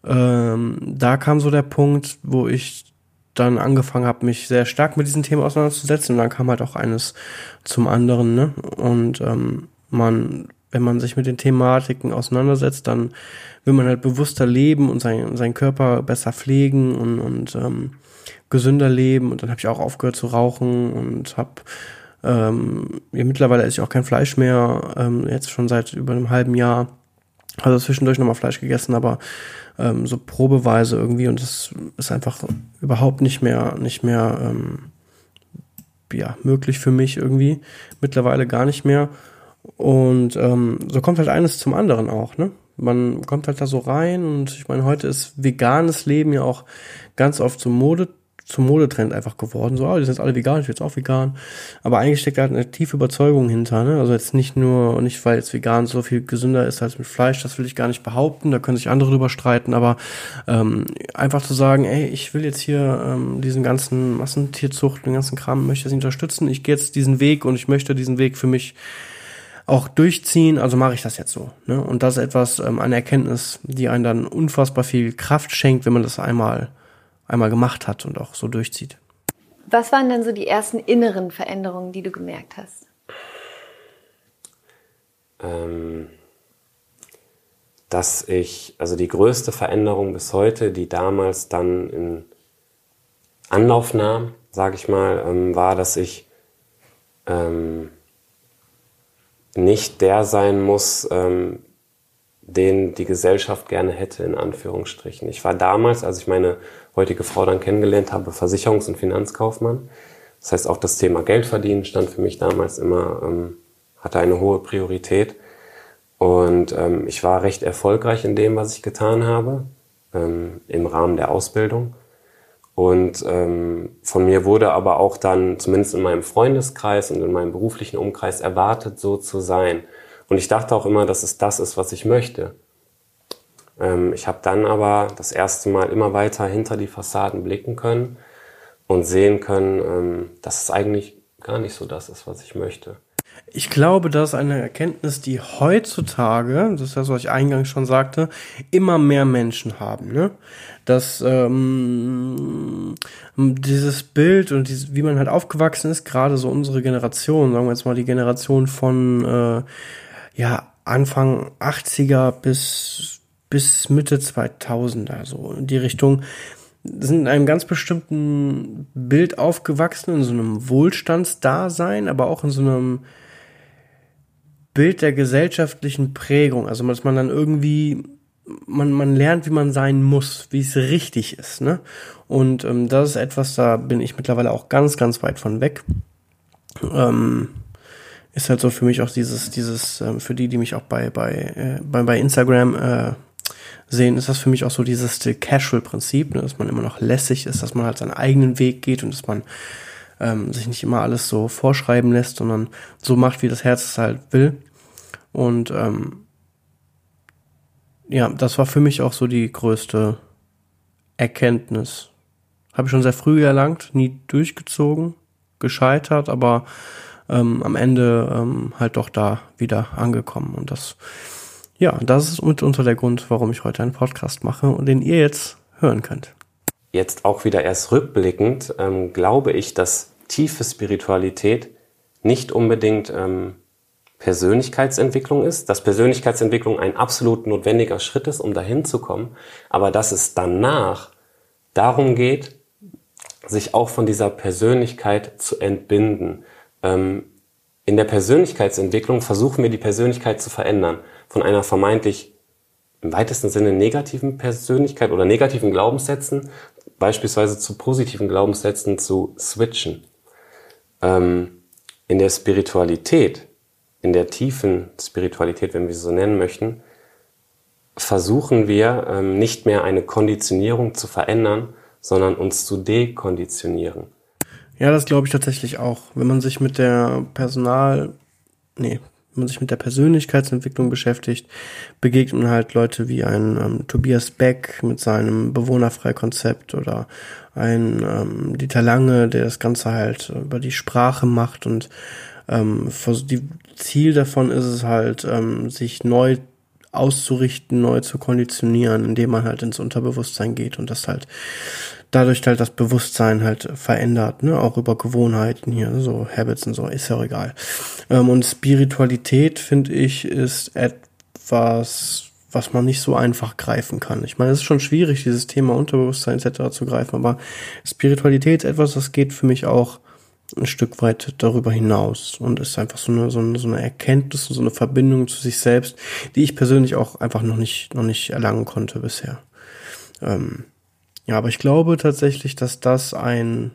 Ähm, da kam so der Punkt, wo ich dann angefangen habe, mich sehr stark mit diesem Thema auseinanderzusetzen. Und dann kam halt auch eines zum anderen. Ne? Und ähm, man, wenn man sich mit den Thematiken auseinandersetzt, dann will man halt bewusster leben und sein, seinen Körper besser pflegen und, und ähm, gesünder leben. Und dann habe ich auch aufgehört zu rauchen und habe ähm, ja, mittlerweile esse ich auch kein Fleisch mehr, ähm, jetzt schon seit über einem halben Jahr. Also zwischendurch nochmal Fleisch gegessen, aber ähm, so probeweise irgendwie und das ist einfach überhaupt nicht mehr, nicht mehr ähm, ja, möglich für mich irgendwie. Mittlerweile gar nicht mehr. Und ähm, so kommt halt eines zum anderen auch, ne? Man kommt halt da so rein und ich meine, heute ist veganes Leben ja auch ganz oft so Mode zum Modetrend einfach geworden. So, oh, die sind jetzt alle vegan, ich bin jetzt auch vegan. Aber eigentlich steckt da halt eine tiefe Überzeugung hinter. Ne? Also jetzt nicht nur, nicht weil jetzt vegan so viel gesünder ist als mit Fleisch, das will ich gar nicht behaupten, da können sich andere drüber streiten, aber ähm, einfach zu sagen, ey, ich will jetzt hier ähm, diesen ganzen Massentierzucht, den ganzen Kram, möchte ich unterstützen, ich gehe jetzt diesen Weg und ich möchte diesen Weg für mich auch durchziehen, also mache ich das jetzt so. Ne? Und das ist etwas, ähm, eine Erkenntnis, die einen dann unfassbar viel Kraft schenkt, wenn man das einmal einmal gemacht hat und auch so durchzieht. Was waren denn so die ersten inneren Veränderungen, die du gemerkt hast? Ähm, dass ich, also die größte Veränderung bis heute, die damals dann in Anlauf nahm, sage ich mal, ähm, war, dass ich ähm, nicht der sein muss, ähm, den die Gesellschaft gerne hätte, in Anführungsstrichen. Ich war damals, als ich meine heutige Frau dann kennengelernt habe, Versicherungs- und Finanzkaufmann. Das heißt, auch das Thema Geld verdienen stand für mich damals immer, ähm, hatte eine hohe Priorität. Und ähm, ich war recht erfolgreich in dem, was ich getan habe, ähm, im Rahmen der Ausbildung. Und ähm, von mir wurde aber auch dann, zumindest in meinem Freundeskreis und in meinem beruflichen Umkreis, erwartet, so zu sein. Und ich dachte auch immer, dass es das ist, was ich möchte. Ähm, ich habe dann aber das erste Mal immer weiter hinter die Fassaden blicken können und sehen können, ähm, dass es eigentlich gar nicht so das ist, was ich möchte. Ich glaube, das ist eine Erkenntnis, die heutzutage, das ist das, was ich eingangs schon sagte, immer mehr Menschen haben. Ne? Dass ähm, dieses Bild und dieses, wie man halt aufgewachsen ist, gerade so unsere Generation, sagen wir jetzt mal die Generation von äh, ja, Anfang 80er bis, bis Mitte 2000er, so in die Richtung, sind in einem ganz bestimmten Bild aufgewachsen, in so einem Wohlstandsdasein, aber auch in so einem Bild der gesellschaftlichen Prägung. Also, dass man dann irgendwie, man, man lernt, wie man sein muss, wie es richtig ist, ne? Und ähm, das ist etwas, da bin ich mittlerweile auch ganz, ganz weit von weg. Ähm, ist halt so für mich auch dieses, dieses, ähm, für die, die mich auch bei, bei, äh, bei, bei Instagram äh, sehen, ist das für mich auch so dieses Casual-Prinzip, ne, dass man immer noch lässig ist, dass man halt seinen eigenen Weg geht und dass man ähm, sich nicht immer alles so vorschreiben lässt, sondern so macht, wie das Herz es halt will. Und ähm, ja, das war für mich auch so die größte Erkenntnis. Habe ich schon sehr früh erlangt, nie durchgezogen, gescheitert, aber ähm, am Ende ähm, halt doch da wieder angekommen. Und das, ja, das ist mitunter der Grund, warum ich heute einen Podcast mache und den ihr jetzt hören könnt. Jetzt auch wieder erst rückblickend ähm, glaube ich, dass tiefe Spiritualität nicht unbedingt ähm, Persönlichkeitsentwicklung ist, dass Persönlichkeitsentwicklung ein absolut notwendiger Schritt ist, um dahin zu kommen, aber dass es danach darum geht, sich auch von dieser Persönlichkeit zu entbinden. Ähm, in der Persönlichkeitsentwicklung versuchen wir die Persönlichkeit zu verändern, von einer vermeintlich im weitesten Sinne negativen Persönlichkeit oder negativen Glaubenssätzen beispielsweise zu positiven Glaubenssätzen zu switchen. Ähm, in der Spiritualität in der tiefen Spiritualität, wenn wir sie so nennen möchten, versuchen wir ähm, nicht mehr eine Konditionierung zu verändern, sondern uns zu dekonditionieren. Ja, das glaube ich tatsächlich auch. Wenn man sich mit der Personal, nee, wenn man sich mit der Persönlichkeitsentwicklung beschäftigt, begegnen halt Leute wie ein ähm, Tobias Beck mit seinem Bewohnerfreikonzept oder ein ähm, Dieter Lange, der das Ganze halt über die Sprache macht und ähm, die Ziel davon ist es halt, ähm, sich neu auszurichten, neu zu konditionieren, indem man halt ins Unterbewusstsein geht und das halt dadurch halt das Bewusstsein halt verändert, ne, auch über Gewohnheiten hier, so Habits und so, ist ja auch egal. Ähm, und Spiritualität, finde ich, ist etwas, was man nicht so einfach greifen kann. Ich meine, es ist schon schwierig, dieses Thema Unterbewusstsein etc. zu greifen, aber Spiritualität ist etwas, das geht für mich auch ein Stück weit darüber hinaus und ist einfach so eine, so eine, so eine Erkenntnis und so eine Verbindung zu sich selbst, die ich persönlich auch einfach noch nicht, noch nicht erlangen konnte bisher. Ähm, ja, aber ich glaube tatsächlich, dass das ein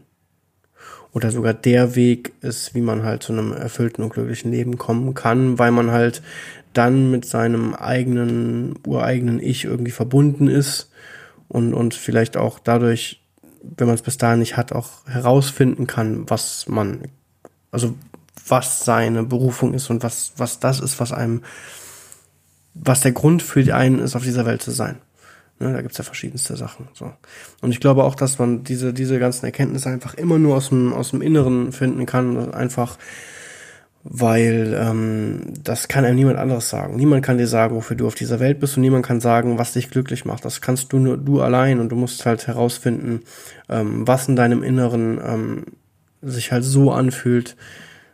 oder sogar der Weg ist, wie man halt zu einem erfüllten und glücklichen Leben kommen kann, weil man halt dann mit seinem eigenen, ureigenen Ich irgendwie verbunden ist und, und vielleicht auch dadurch wenn man es bis dahin nicht hat, auch herausfinden kann, was man, also was seine Berufung ist und was, was das ist, was einem, was der Grund für die einen ist, auf dieser Welt zu sein. Ne, da gibt's ja verschiedenste Sachen. So. Und ich glaube auch, dass man diese, diese ganzen Erkenntnisse einfach immer nur aus dem, aus dem Inneren finden kann. Einfach weil ähm, das kann einem niemand anderes sagen. Niemand kann dir sagen, wofür du auf dieser Welt bist und niemand kann sagen, was dich glücklich macht. Das kannst du nur du allein und du musst halt herausfinden, ähm, was in deinem Inneren ähm, sich halt so anfühlt,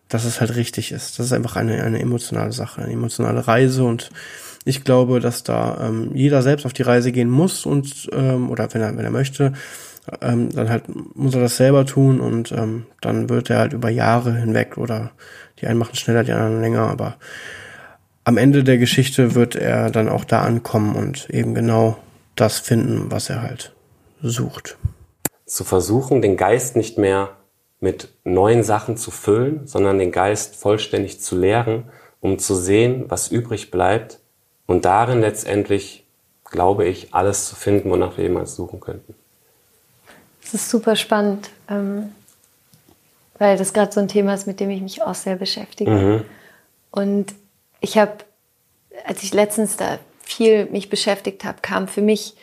dass es halt richtig ist. Das ist einfach eine, eine emotionale Sache, eine emotionale Reise und ich glaube, dass da ähm, jeder selbst auf die Reise gehen muss und ähm, oder wenn er wenn er möchte, ähm, dann halt muss er das selber tun und ähm, dann wird er halt über Jahre hinweg oder die einen machen schneller, die anderen länger, aber am Ende der Geschichte wird er dann auch da ankommen und eben genau das finden, was er halt sucht. Zu versuchen, den Geist nicht mehr mit neuen Sachen zu füllen, sondern den Geist vollständig zu leeren, um zu sehen, was übrig bleibt und darin letztendlich, glaube ich, alles zu finden, wonach wir jemals suchen könnten. Das ist super spannend. Ähm, weil das gerade so ein Thema ist, mit dem ich mich auch sehr beschäftige. Mhm. Und ich habe, als ich letztens da viel mich beschäftigt habe, kam für mich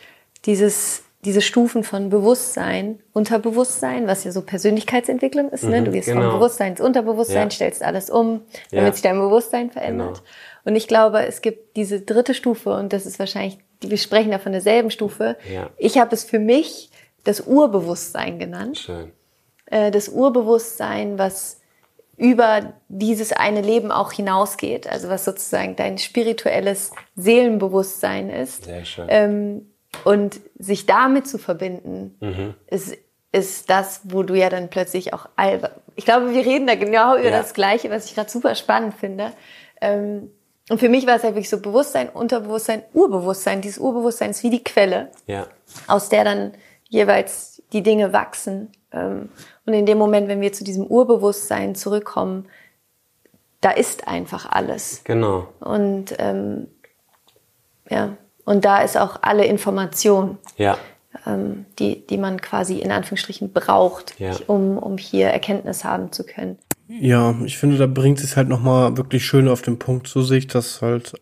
dieses diese Stufen von Bewusstsein, Unterbewusstsein, was ja so Persönlichkeitsentwicklung ist. Ne? Mhm, ne? Du gehst genau. vom Bewusstsein ins Unterbewusstsein, ja. stellst alles um, damit ja. sich dein Bewusstsein verändert. Genau. Und ich glaube, es gibt diese dritte Stufe und das ist wahrscheinlich, wir sprechen da von derselben Stufe. Ja. Ich habe es für mich das Urbewusstsein genannt. Schön. Äh, das Urbewusstsein, was über dieses eine Leben auch hinausgeht, also was sozusagen dein spirituelles Seelenbewusstsein ist. Sehr schön. Ähm, und sich damit zu verbinden, mhm. ist, ist das, wo du ja dann plötzlich auch, ich glaube, wir reden da genau über ja. das Gleiche, was ich gerade super spannend finde. Ähm, und für mich war es halt wirklich so Bewusstsein, Unterbewusstsein, Urbewusstsein. Dieses Urbewusstsein ist wie die Quelle, ja. aus der dann jeweils die Dinge wachsen. Ähm, und in dem Moment, wenn wir zu diesem Urbewusstsein zurückkommen, da ist einfach alles. Genau. Und ähm, ja, und da ist auch alle Information, ja. ähm, die, die man quasi in Anführungsstrichen braucht, ja. um, um hier Erkenntnis haben zu können. Ja, ich finde, da bringt es halt nochmal wirklich schön auf den Punkt zu sich, dass halt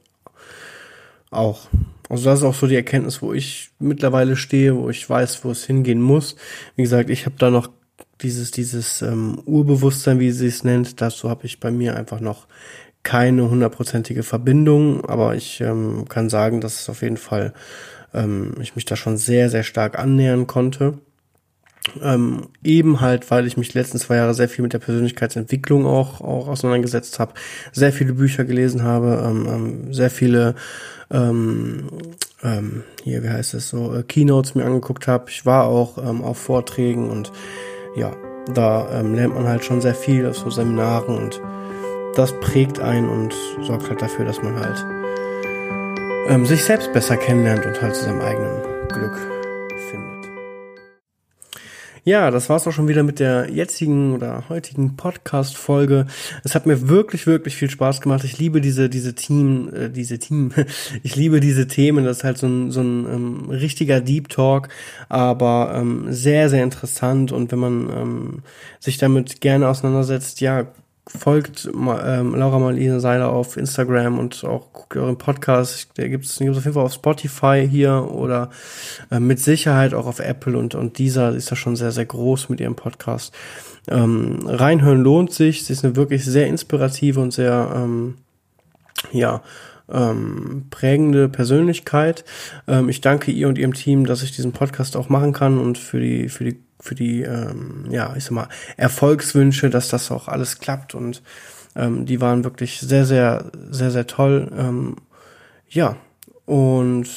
auch also das ist auch so die Erkenntnis, wo ich mittlerweile stehe, wo ich weiß, wo es hingehen muss. Wie gesagt, ich habe da noch dieses, dieses ähm, Urbewusstsein, wie sie es nennt, dazu habe ich bei mir einfach noch keine hundertprozentige Verbindung, aber ich ähm, kann sagen, dass es auf jeden Fall ähm, ich mich da schon sehr, sehr stark annähern konnte. Ähm, eben halt, weil ich mich die letzten zwei Jahre sehr viel mit der Persönlichkeitsentwicklung auch, auch auseinandergesetzt habe, sehr viele Bücher gelesen habe, ähm, ähm, sehr viele ähm, ähm, hier, wie heißt es so, äh, Keynotes mir angeguckt habe. Ich war auch ähm, auf Vorträgen und ja, da ähm, lernt man halt schon sehr viel auf so Seminaren und das prägt einen und sorgt halt dafür, dass man halt ähm, sich selbst besser kennenlernt und halt zu seinem eigenen Glück. Ja, das war's auch schon wieder mit der jetzigen oder heutigen Podcast-Folge. Es hat mir wirklich, wirklich viel Spaß gemacht. Ich liebe diese, diese Team, äh, diese Team. [LAUGHS] Ich liebe diese Themen. Das ist halt so ein, so ein ähm, richtiger Deep Talk, aber ähm, sehr, sehr interessant. Und wenn man ähm, sich damit gerne auseinandersetzt, ja, folgt ähm, Laura Marlene Seiler auf Instagram und auch guckt euren Podcast. Der gibt es auf jeden Fall auf Spotify hier oder äh, mit Sicherheit auch auf Apple und, und dieser ist da schon sehr, sehr groß mit ihrem Podcast. Ähm, reinhören lohnt sich. Sie ist eine wirklich sehr inspirative und sehr, ähm, ja, ähm, prägende Persönlichkeit. Ähm, ich danke ihr und ihrem Team, dass ich diesen Podcast auch machen kann und für die, für die für die, ähm, ja, ich sag mal, Erfolgswünsche, dass das auch alles klappt und ähm, die waren wirklich sehr, sehr, sehr, sehr toll. Ähm, ja, und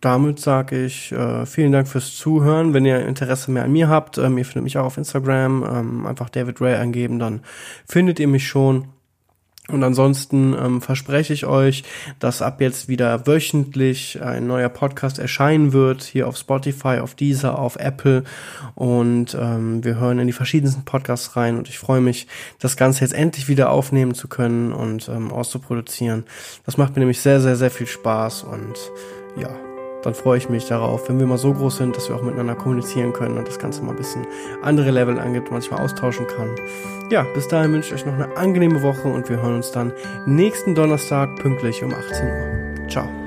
damit sage ich äh, vielen Dank fürs Zuhören. Wenn ihr Interesse mehr an mir habt, ähm, ihr findet mich auch auf Instagram, ähm, einfach David Ray eingeben, dann findet ihr mich schon. Und ansonsten ähm, verspreche ich euch, dass ab jetzt wieder wöchentlich ein neuer Podcast erscheinen wird, hier auf Spotify, auf Deezer, auf Apple. Und ähm, wir hören in die verschiedensten Podcasts rein. Und ich freue mich, das Ganze jetzt endlich wieder aufnehmen zu können und ähm, auszuproduzieren. Das macht mir nämlich sehr, sehr, sehr viel Spaß. Und ja, dann freue ich mich darauf, wenn wir mal so groß sind, dass wir auch miteinander kommunizieren können und das Ganze mal ein bisschen andere Level angibt, manchmal austauschen kann. Ja, bis dahin wünsche ich euch noch eine angenehme Woche und wir hören uns dann nächsten Donnerstag pünktlich um 18 Uhr. Ciao.